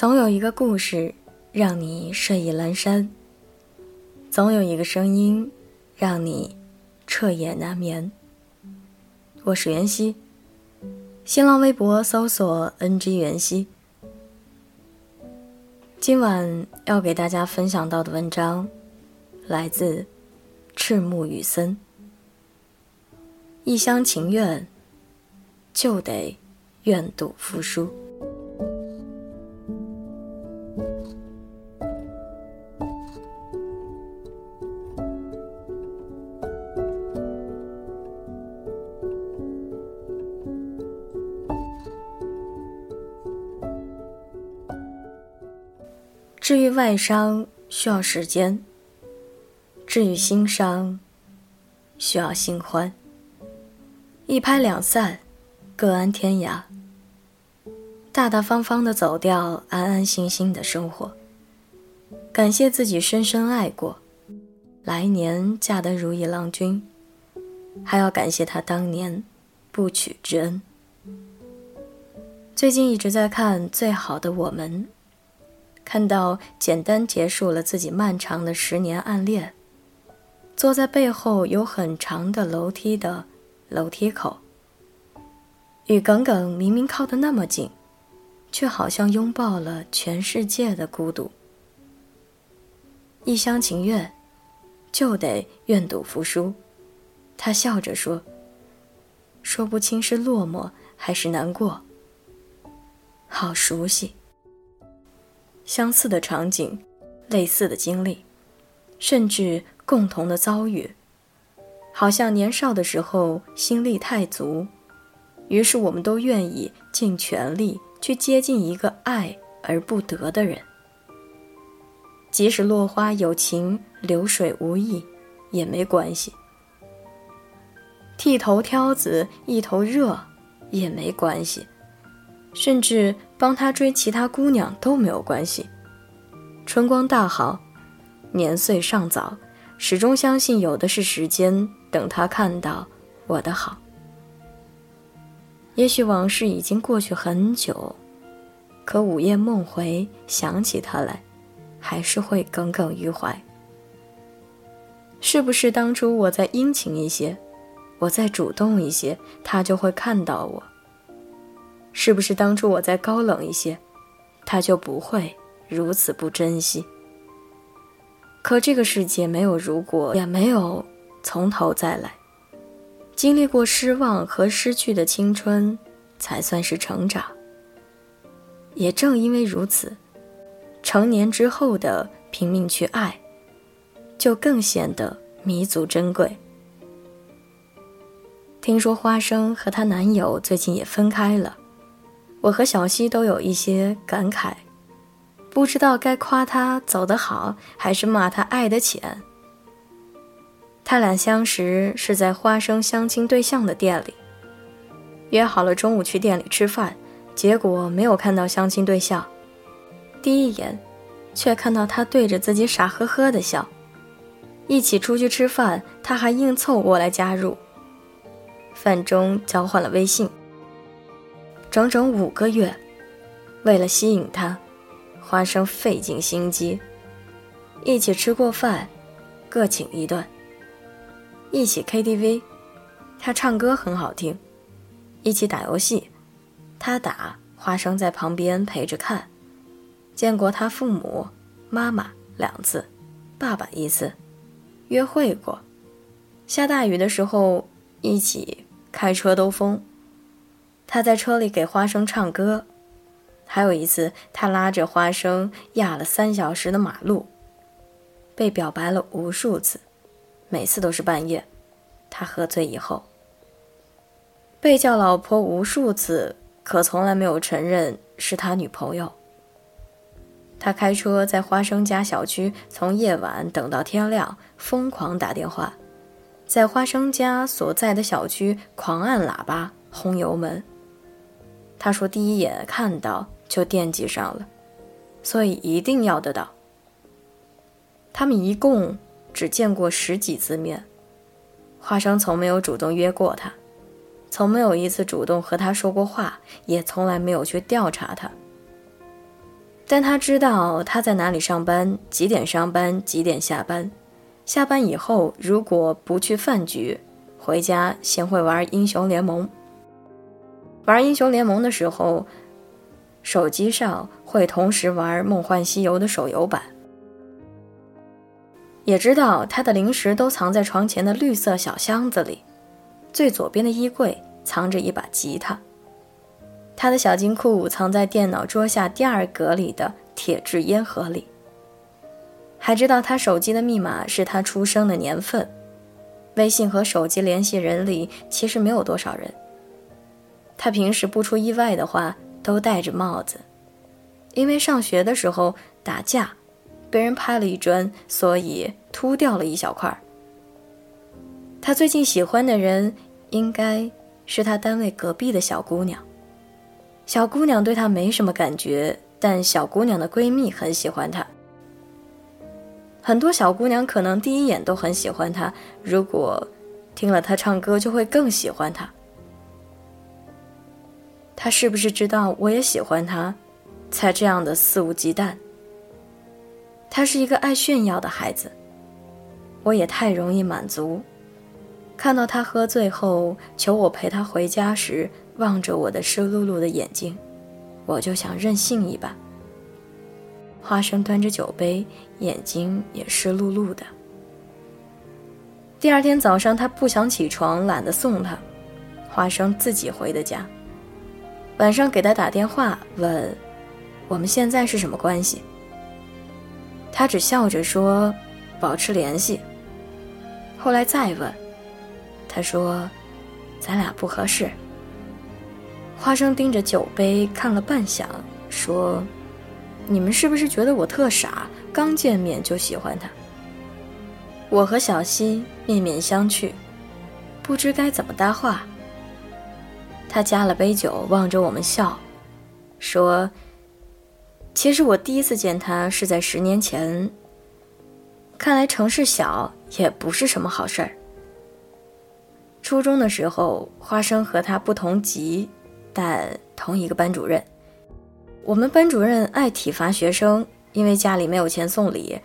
总有一个故事让你睡意阑珊，总有一个声音让你彻夜难眠。我是袁熙，新浪微博搜索 “ng 袁熙”。今晚要给大家分享到的文章来自赤木雨森。一厢情愿，就得愿赌服输。治愈外伤需要时间，治愈心伤需要新欢。一拍两散，各安天涯。大大方方的走掉，安安心心的生活。感谢自己深深爱过，来年嫁得如意郎君。还要感谢他当年不娶之恩。最近一直在看《最好的我们》。看到简单结束了自己漫长的十年暗恋，坐在背后有很长的楼梯的楼梯口，与耿耿明明靠得那么近，却好像拥抱了全世界的孤独。一厢情愿，就得愿赌服输。他笑着说：“说不清是落寞还是难过。”好熟悉。相似的场景，类似的经历，甚至共同的遭遇，好像年少的时候心力太足，于是我们都愿意尽全力去接近一个爱而不得的人。即使落花有情，流水无意，也没关系。剃头挑子一头热，也没关系。甚至帮他追其他姑娘都没有关系。春光大好，年岁尚早，始终相信有的是时间等他看到我的好。也许往事已经过去很久，可午夜梦回想起他来，还是会耿耿于怀。是不是当初我再殷勤一些，我再主动一些，他就会看到我？是不是当初我再高冷一些，他就不会如此不珍惜？可这个世界没有如果，也没有从头再来。经历过失望和失去的青春，才算是成长。也正因为如此，成年之后的拼命去爱，就更显得弥足珍贵。听说花生和她男友最近也分开了。我和小溪都有一些感慨，不知道该夸他走得好，还是骂他爱得浅。他俩相识是在花生相亲对象的店里，约好了中午去店里吃饭，结果没有看到相亲对象，第一眼，却看到他对着自己傻呵呵的笑。一起出去吃饭，他还硬凑过来加入。饭中交换了微信。整整五个月，为了吸引他，花生费尽心机。一起吃过饭，各请一顿。一起 KTV，他唱歌很好听。一起打游戏，他打，花生在旁边陪着看。见过他父母，妈妈两次，爸爸一次。约会过，下大雨的时候一起开车兜风。他在车里给花生唱歌，还有一次，他拉着花生压了三小时的马路，被表白了无数次，每次都是半夜，他喝醉以后，被叫老婆无数次，可从来没有承认是他女朋友。他开车在花生家小区，从夜晚等到天亮，疯狂打电话，在花生家所在的小区狂按喇叭，轰油门。他说：“第一眼看到就惦记上了，所以一定要得到。”他们一共只见过十几次面，花生从没有主动约过他，从没有一次主动和他说过话，也从来没有去调查他。但他知道他在哪里上班，几点上班，几点下班。下班以后，如果不去饭局，回家先会玩英雄联盟。玩英雄联盟的时候，手机上会同时玩《梦幻西游》的手游版。也知道他的零食都藏在床前的绿色小箱子里，最左边的衣柜藏着一把吉他。他的小金库藏在电脑桌下第二格里的铁质烟盒里。还知道他手机的密码是他出生的年份。微信和手机联系人里其实没有多少人。他平时不出意外的话都戴着帽子，因为上学的时候打架。被人拍了一砖，所以秃掉了一小块。他最近喜欢的人应该是他单位隔壁的小姑娘。小姑娘对他没什么感觉，但小姑娘的闺蜜很喜欢他。很多小姑娘可能第一眼都很喜欢他，如果听了他唱歌，就会更喜欢他。他是不是知道我也喜欢他，才这样的肆无忌惮？他是一个爱炫耀的孩子，我也太容易满足。看到他喝醉后求我陪他回家时，望着我的湿漉漉的眼睛，我就想任性一把。花生端着酒杯，眼睛也湿漉漉的。第二天早上，他不想起床，懒得送他，花生自己回的家。晚上给他打电话问，我们现在是什么关系？他只笑着说：“保持联系。”后来再问，他说：“咱俩不合适。”花生盯着酒杯看了半晌，说：“你们是不是觉得我特傻？刚见面就喜欢他？”我和小溪面面相觑，不知该怎么搭话。他加了杯酒，望着我们笑，说。其实我第一次见他是在十年前。看来城市小也不是什么好事儿。初中的时候，花生和他不同级，但同一个班主任。我们班主任爱体罚学生，因为家里没有钱送礼，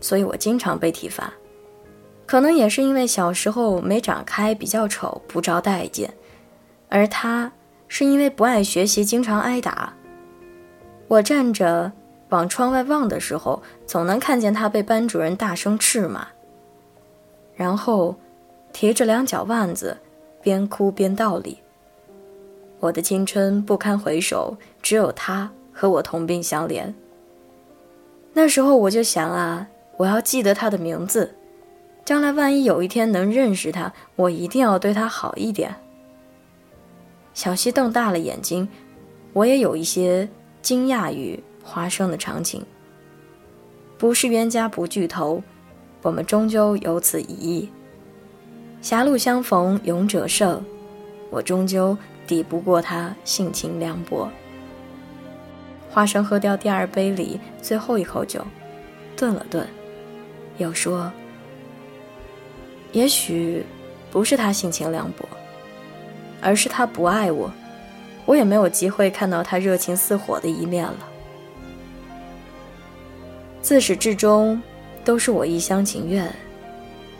所以我经常被体罚。可能也是因为小时候没长开，比较丑，不招待见。而他是因为不爱学习，经常挨打。我站着往窗外望的时候，总能看见他被班主任大声斥骂，然后提着两脚腕子，边哭边道理。我的青春不堪回首，只有他和我同病相怜。那时候我就想啊，我要记得他的名字，将来万一有一天能认识他，我一定要对他好一点。小溪瞪大了眼睛，我也有一些。惊讶于花生的场景，不是冤家不聚头，我们终究有此一役。狭路相逢勇者胜，我终究抵不过他性情凉薄。花生喝掉第二杯里最后一口酒，顿了顿，又说：“也许不是他性情凉薄，而是他不爱我。”我也没有机会看到他热情似火的一面了。自始至终，都是我一厢情愿，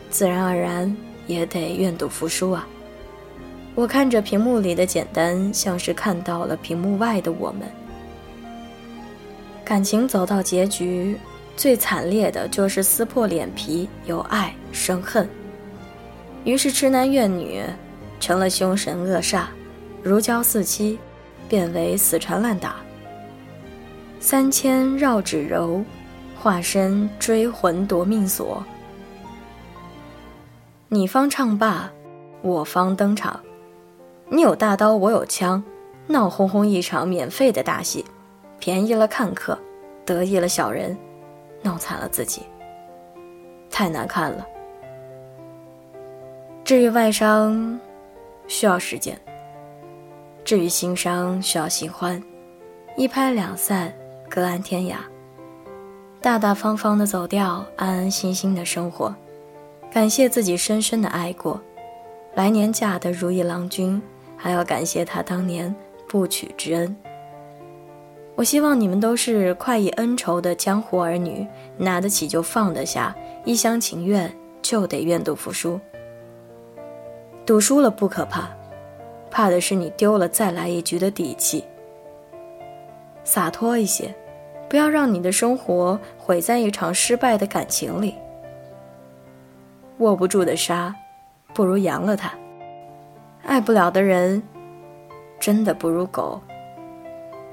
自然而然也得愿赌服输啊。我看着屏幕里的简单，像是看到了屏幕外的我们。感情走到结局，最惨烈的就是撕破脸皮，由爱生恨，于是痴男怨女，成了凶神恶煞。如胶似漆，变为死缠烂打。三千绕指柔，化身追魂夺命锁。你方唱罢，我方登场。你有大刀，我有枪，闹哄哄一场免费的大戏，便宜了看客，得意了小人，弄惨了自己。太难看了。至于外伤，需要时间。至于心伤，需要新欢，一拍两散，各安天涯。大大方方的走掉，安安心心的生活。感谢自己深深的爱过，来年嫁得如意郎君，还要感谢他当年不娶之恩。我希望你们都是快意恩仇的江湖儿女，拿得起就放得下，一厢情愿就得愿赌服输。赌输了不可怕，怕的是你丢了再来一局的底气。洒脱一些，不要让你的生活毁在一场失败的感情里。握不住的沙，不如扬了它。爱不了的人，真的不如狗。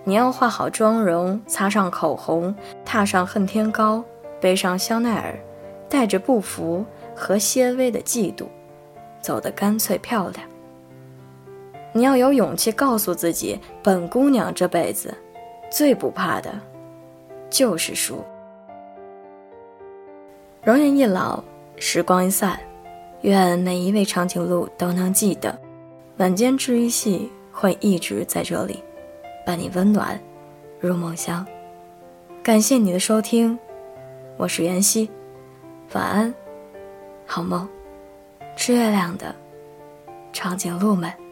你要化好妆容，擦上口红，踏上恨天高，背上香奈儿，带着不服和些微的嫉妒，走得干脆漂亮。你要有勇气告诉自己，本姑娘这辈子最不怕的，就是输。容颜一老，时光一散，愿每一位长颈鹿都能记得，晚间治愈系会一直在这里。伴你温暖入梦乡，感谢你的收听，我是袁熙，晚安，好梦，吃月亮的长颈鹿们。